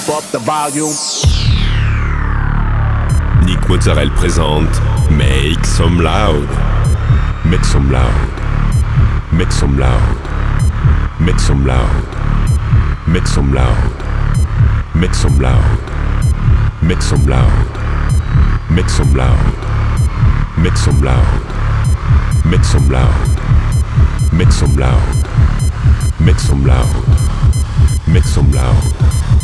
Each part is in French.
volume. Nick Mozzarella présente Make Some Loud. Make some loud. Make some loud. Make some loud. Make some loud. Make some loud. Make some loud. Make some loud. Make some loud. Make some loud. Make some loud. Make some loud. Make some loud.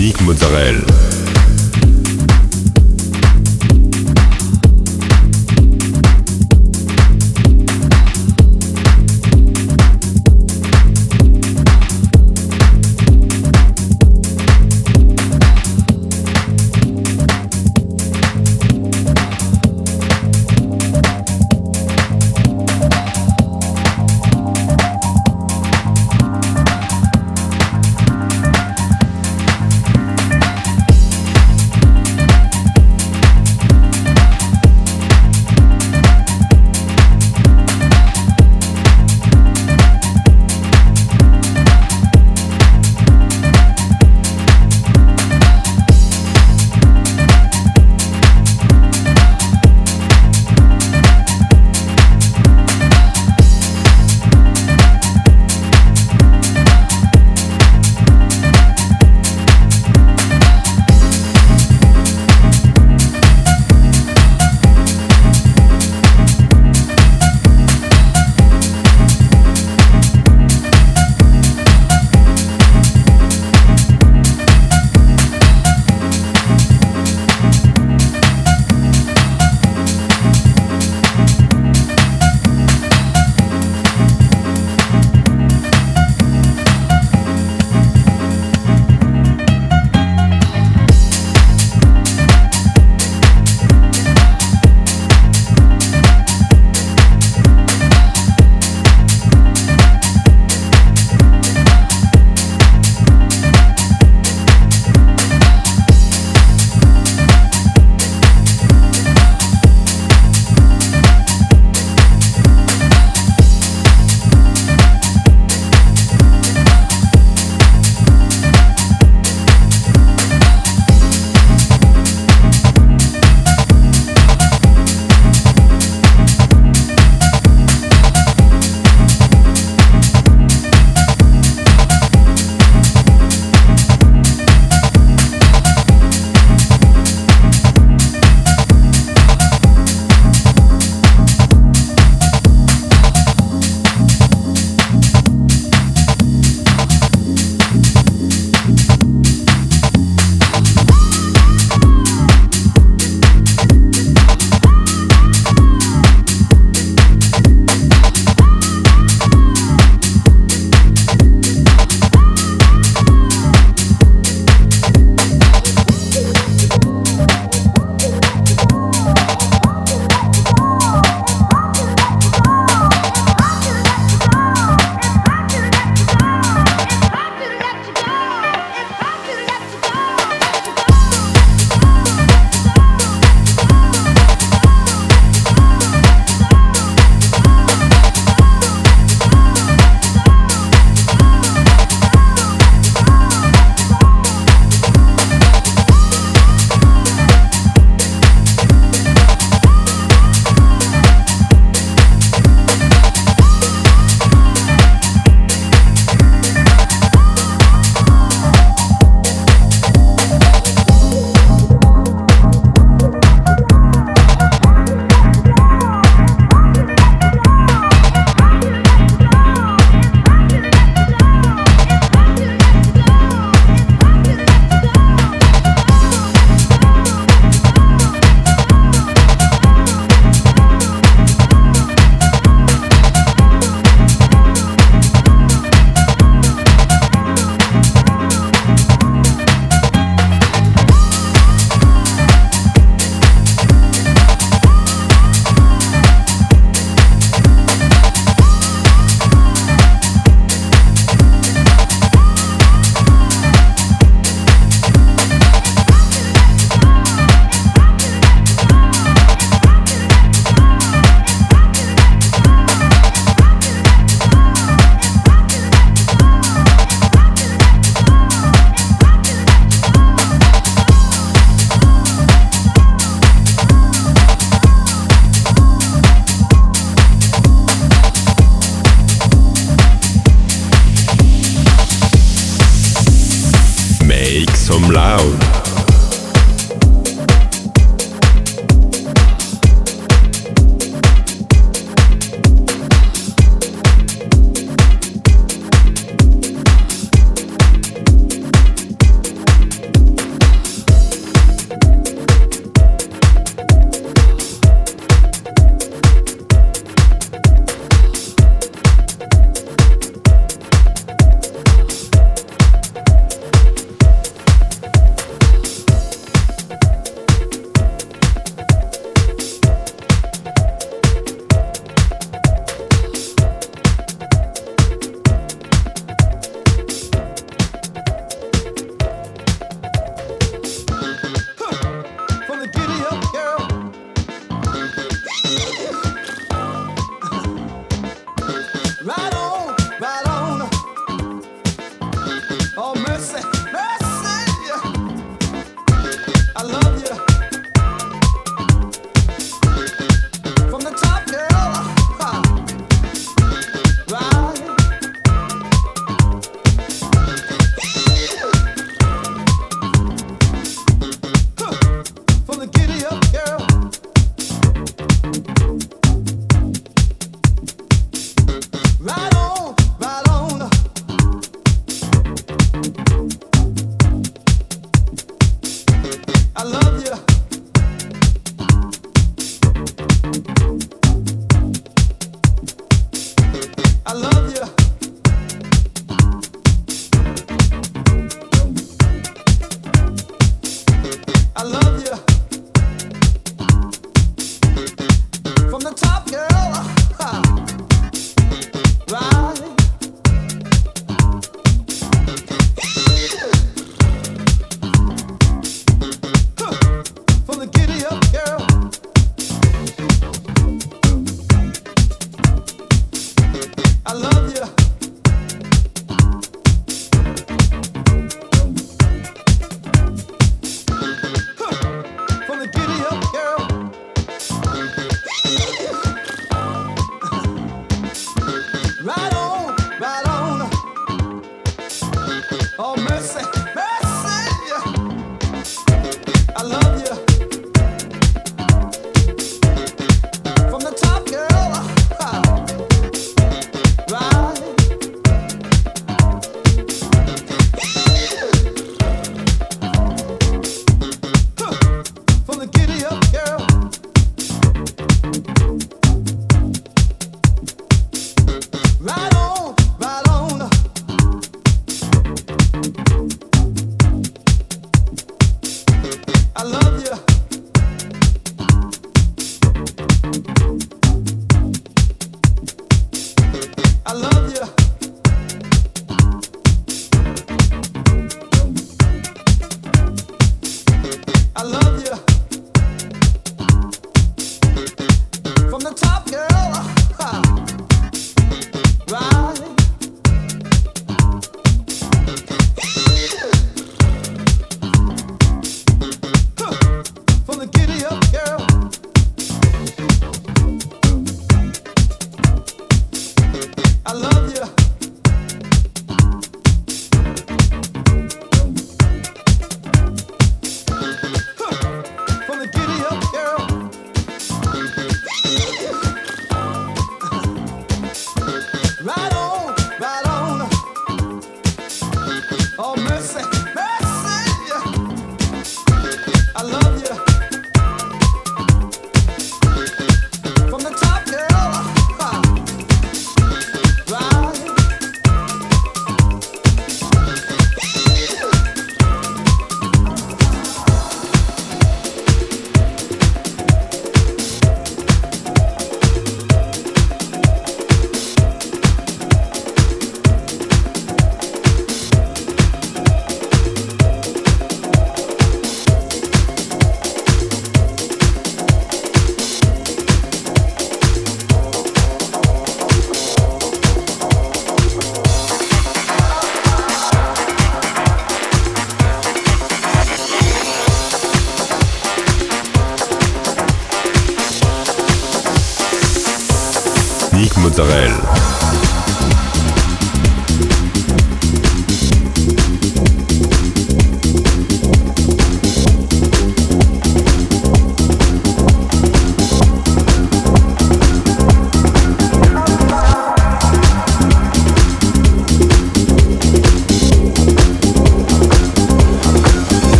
Technik Mozzarella.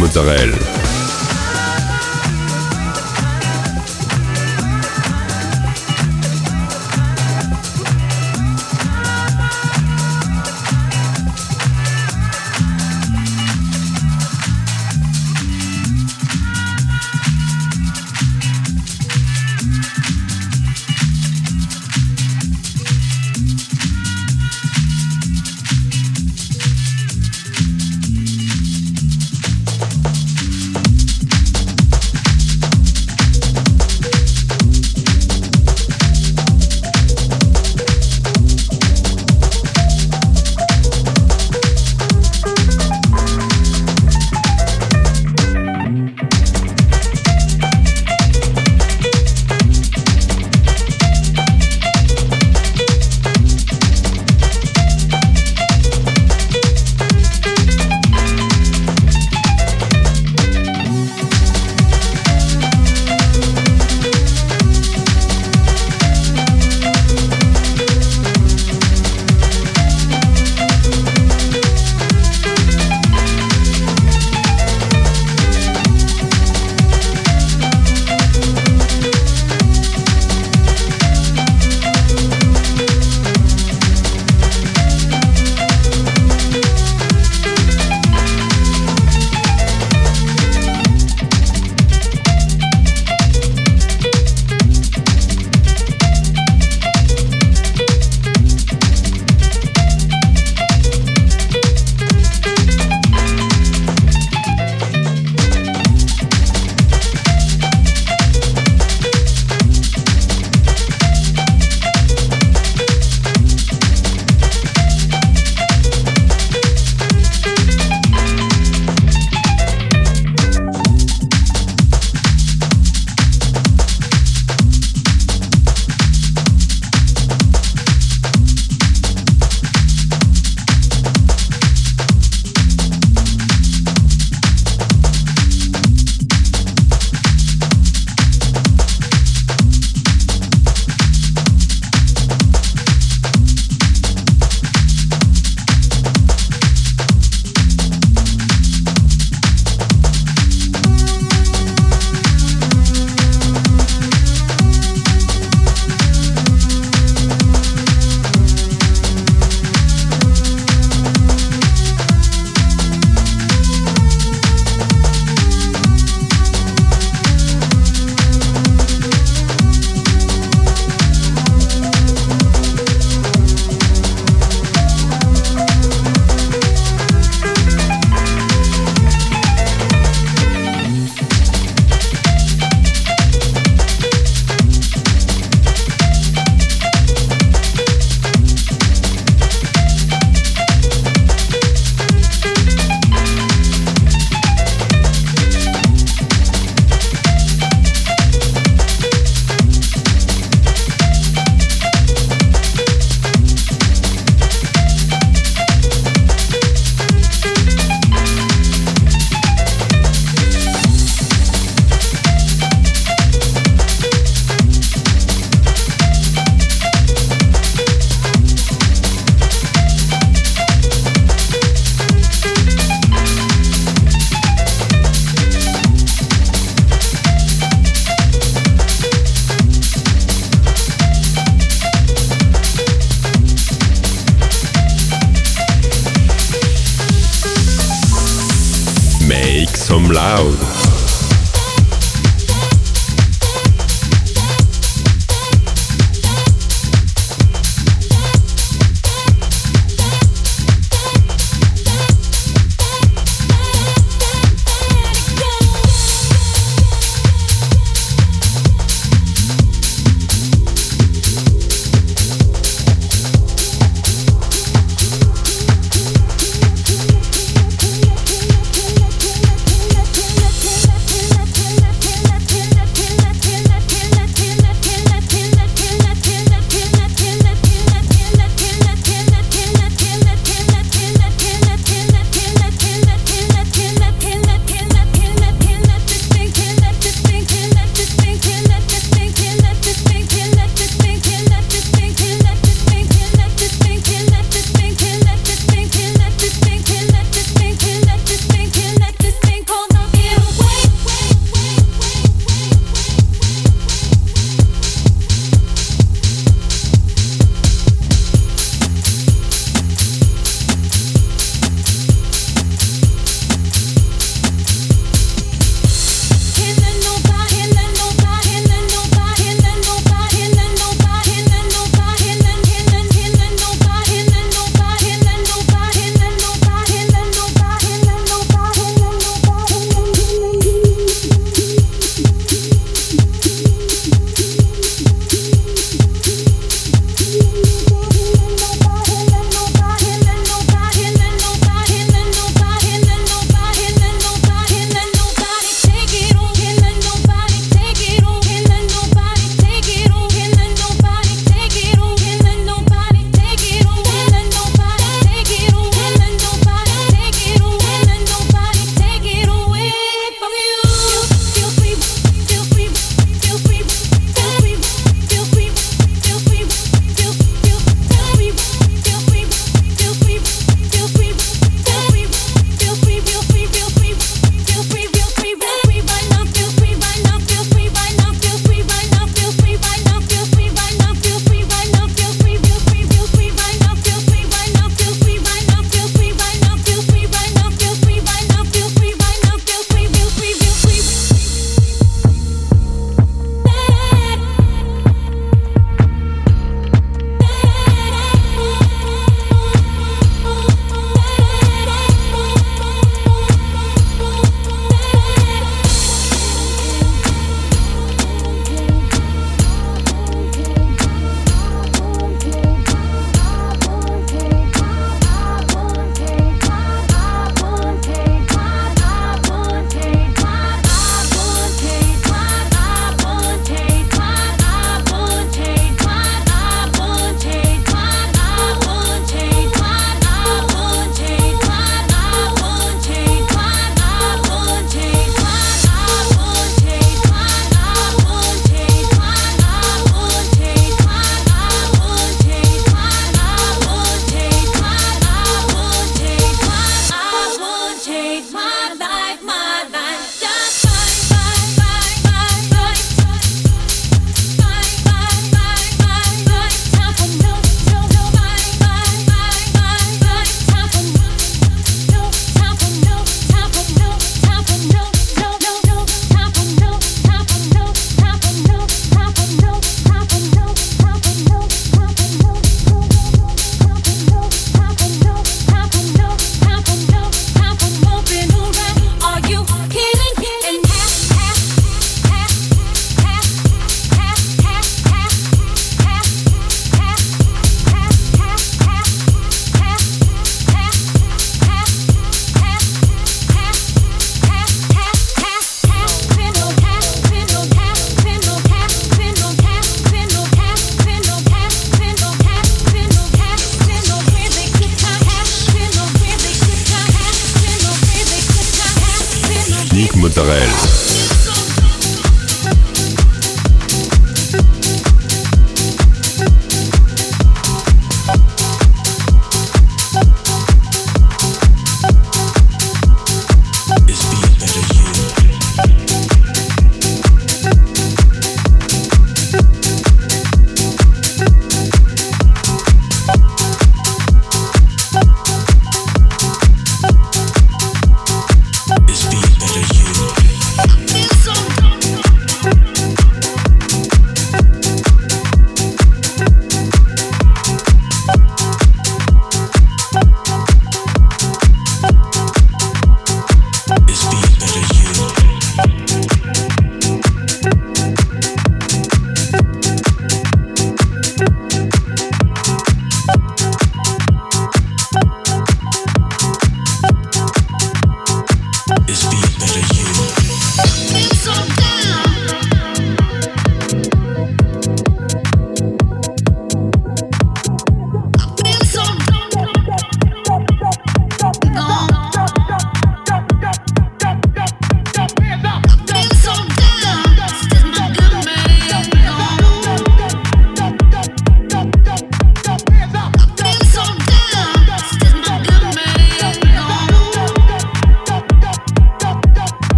Mozzarella.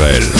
Israel.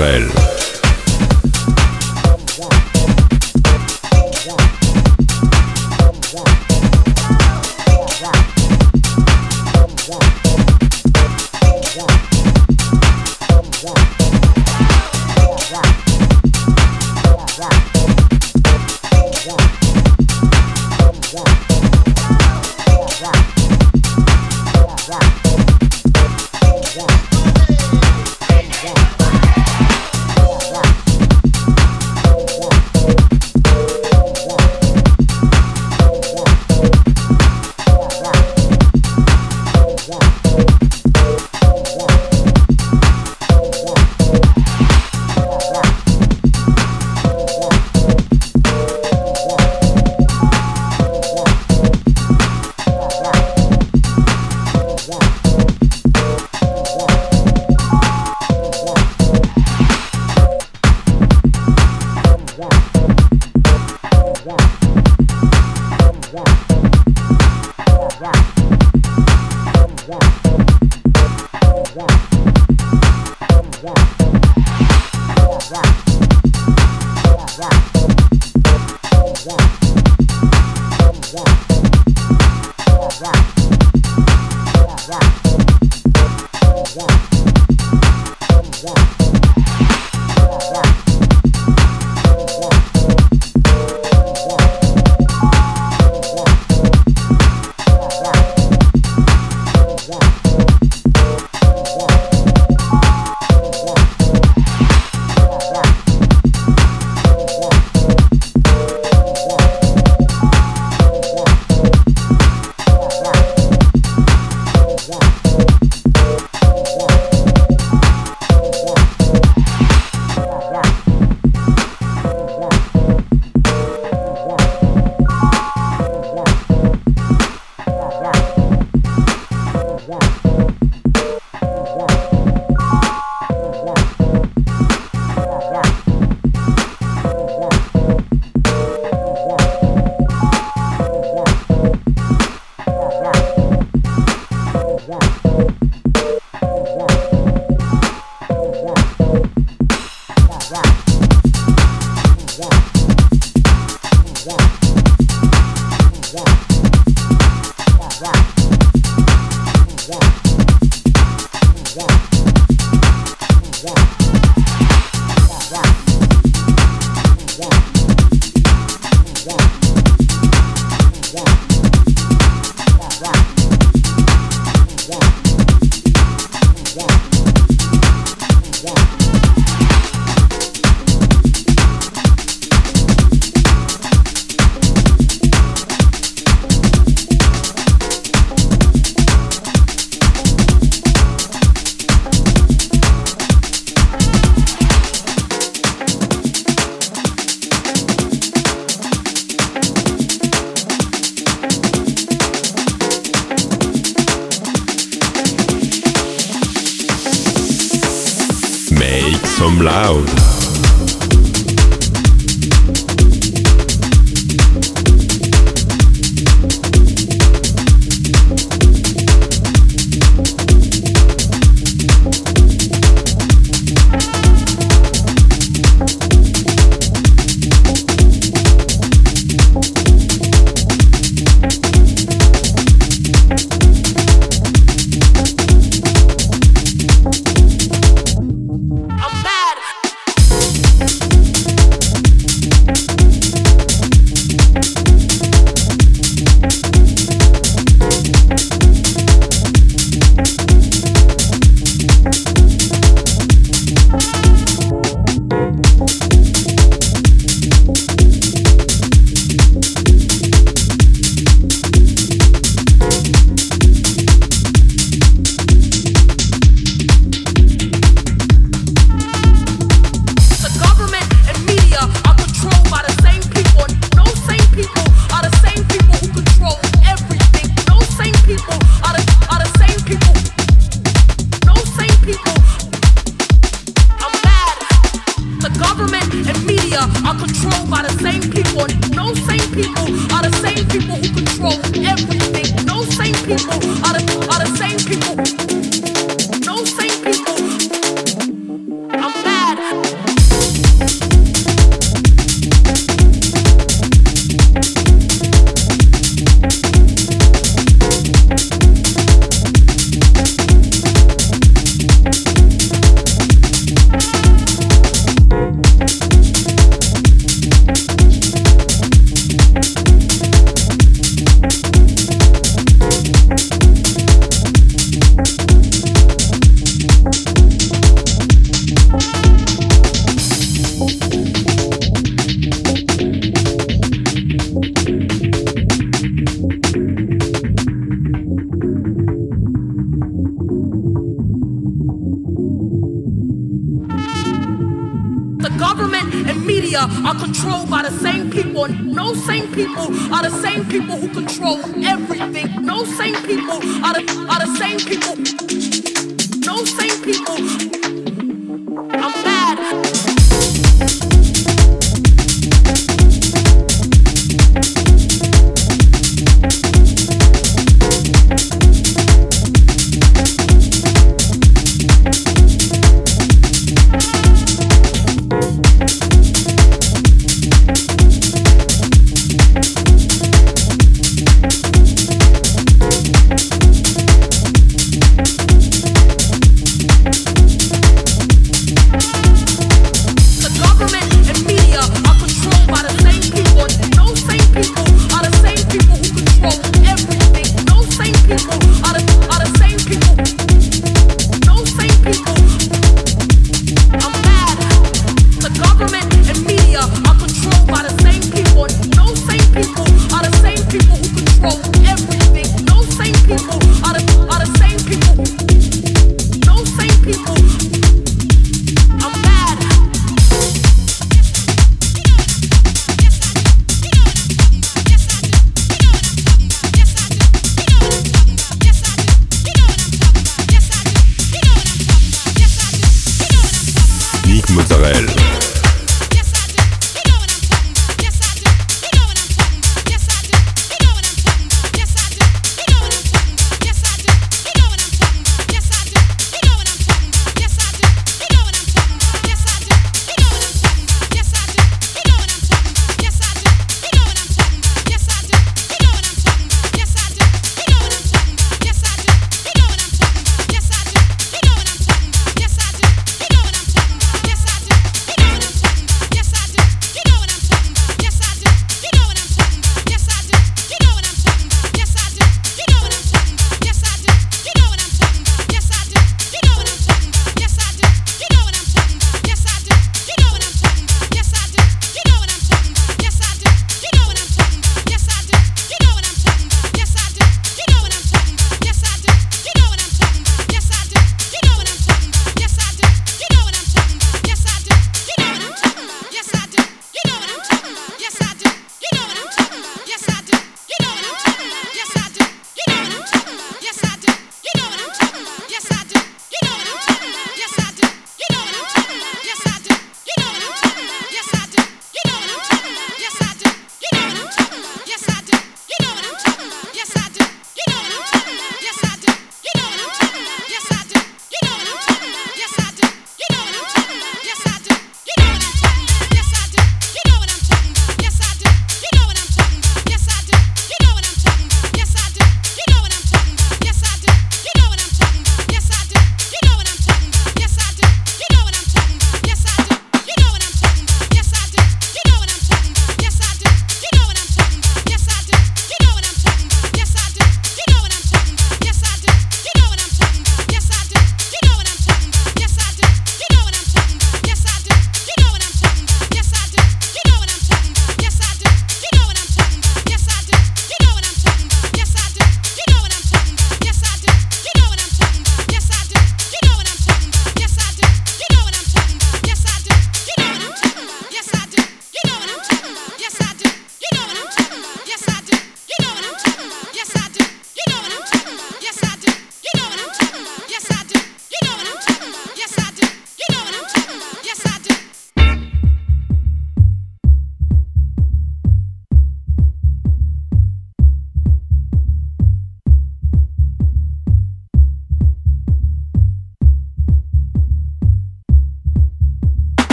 Sorel.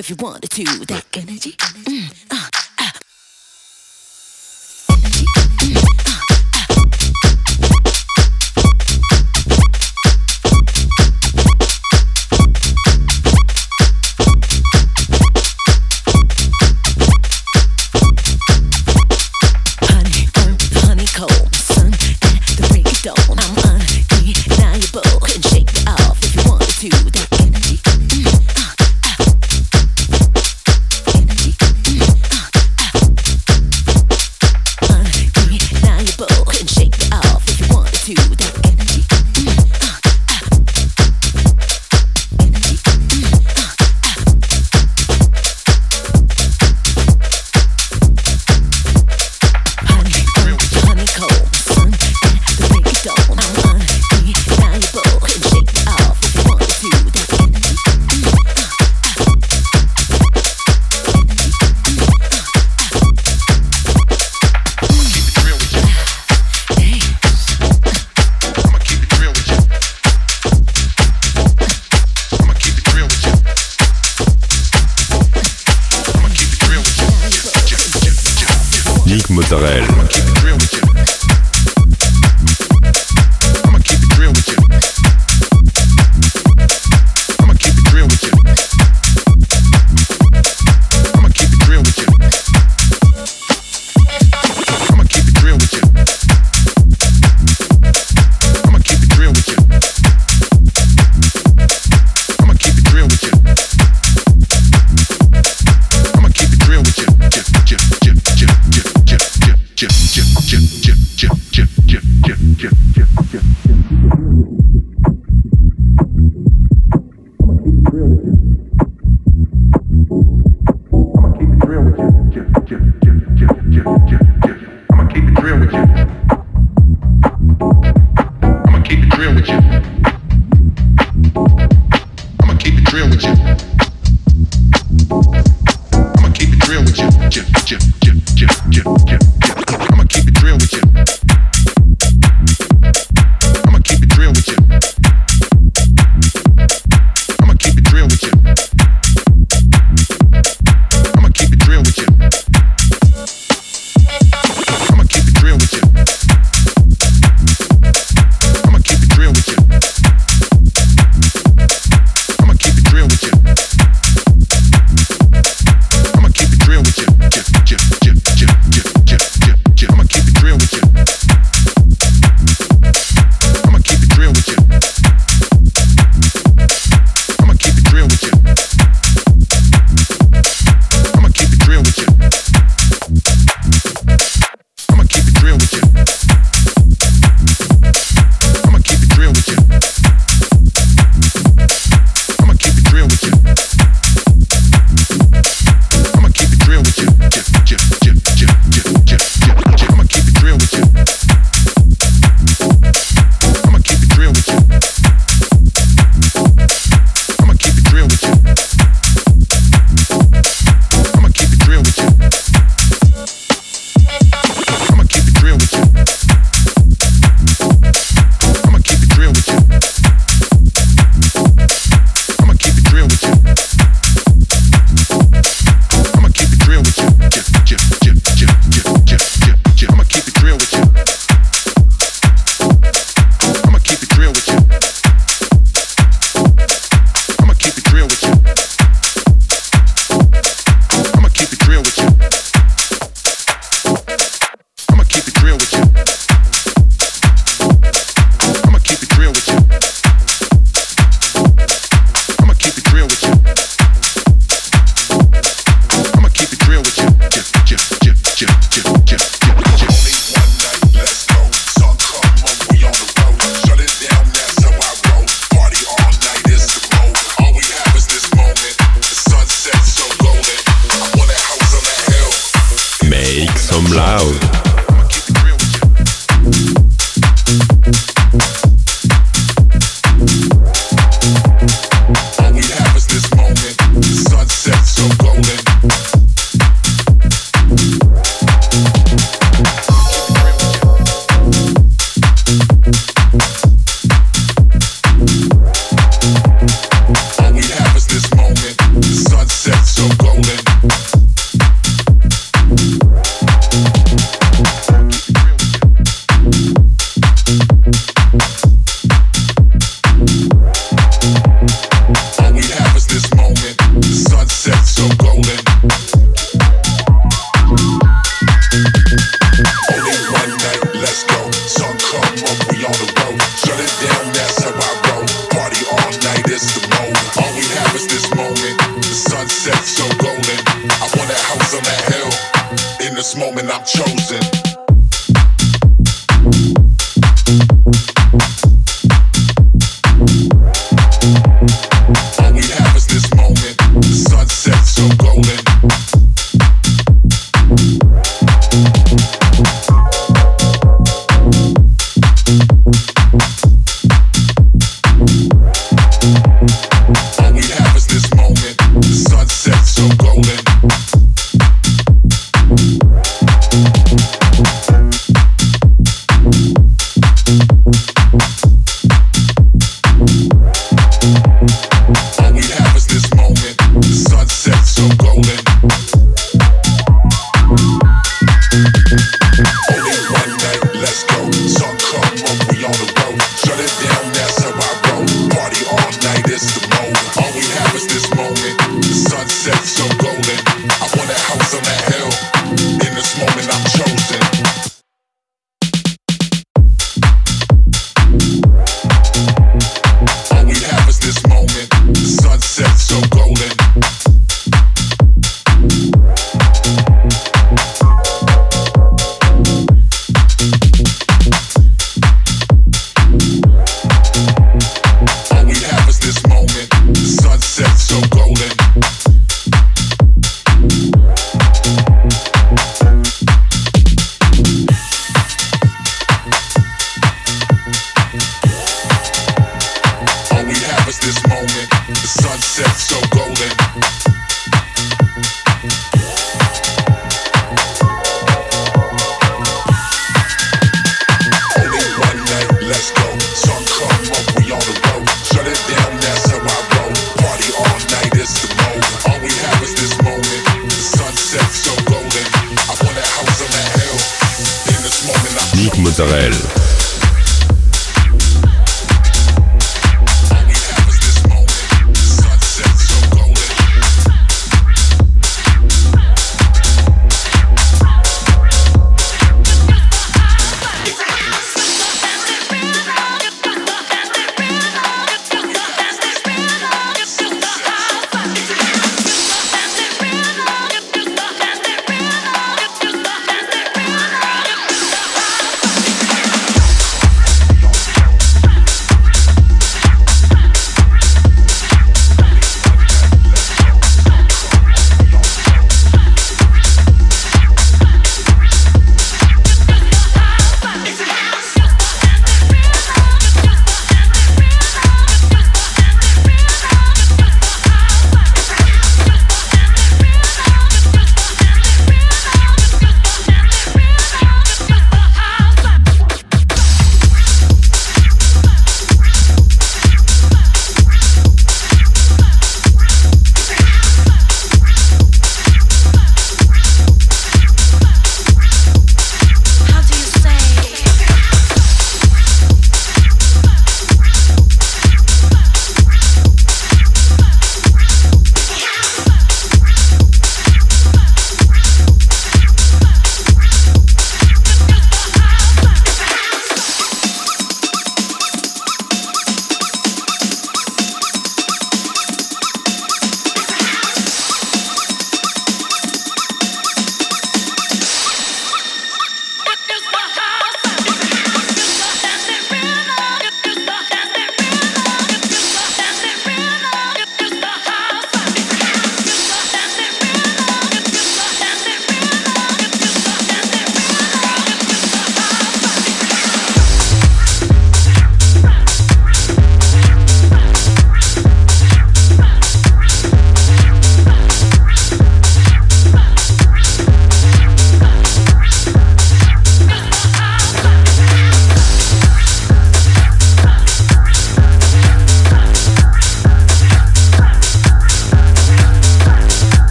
If you wanted to. That energy. Mm,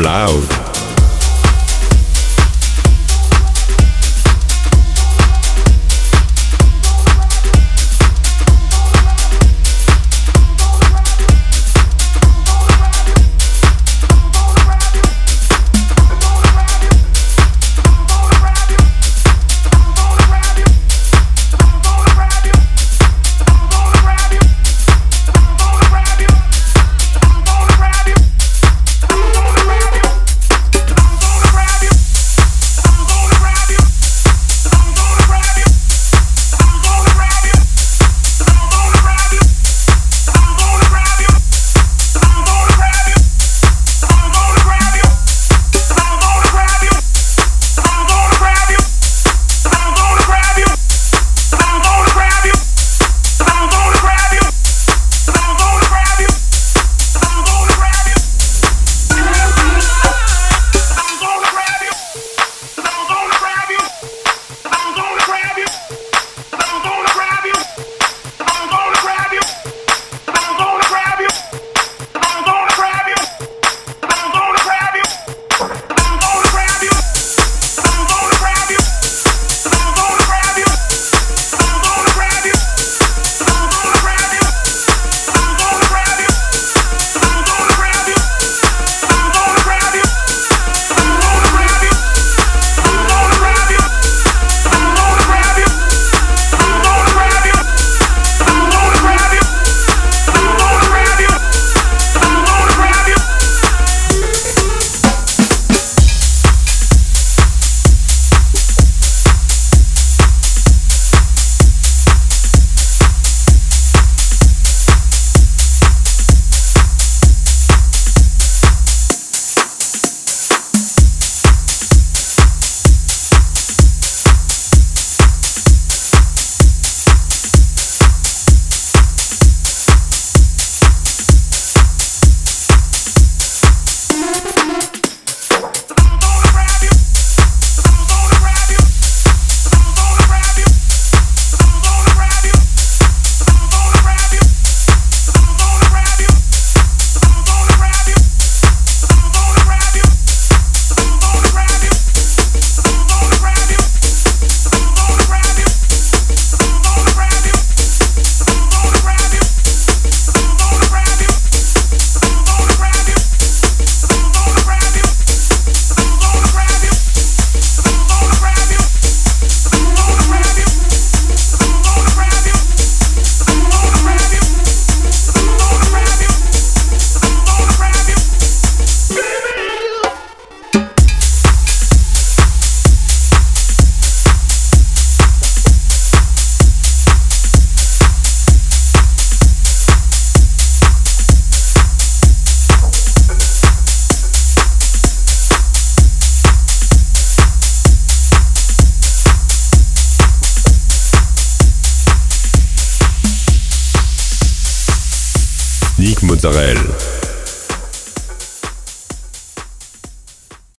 loud.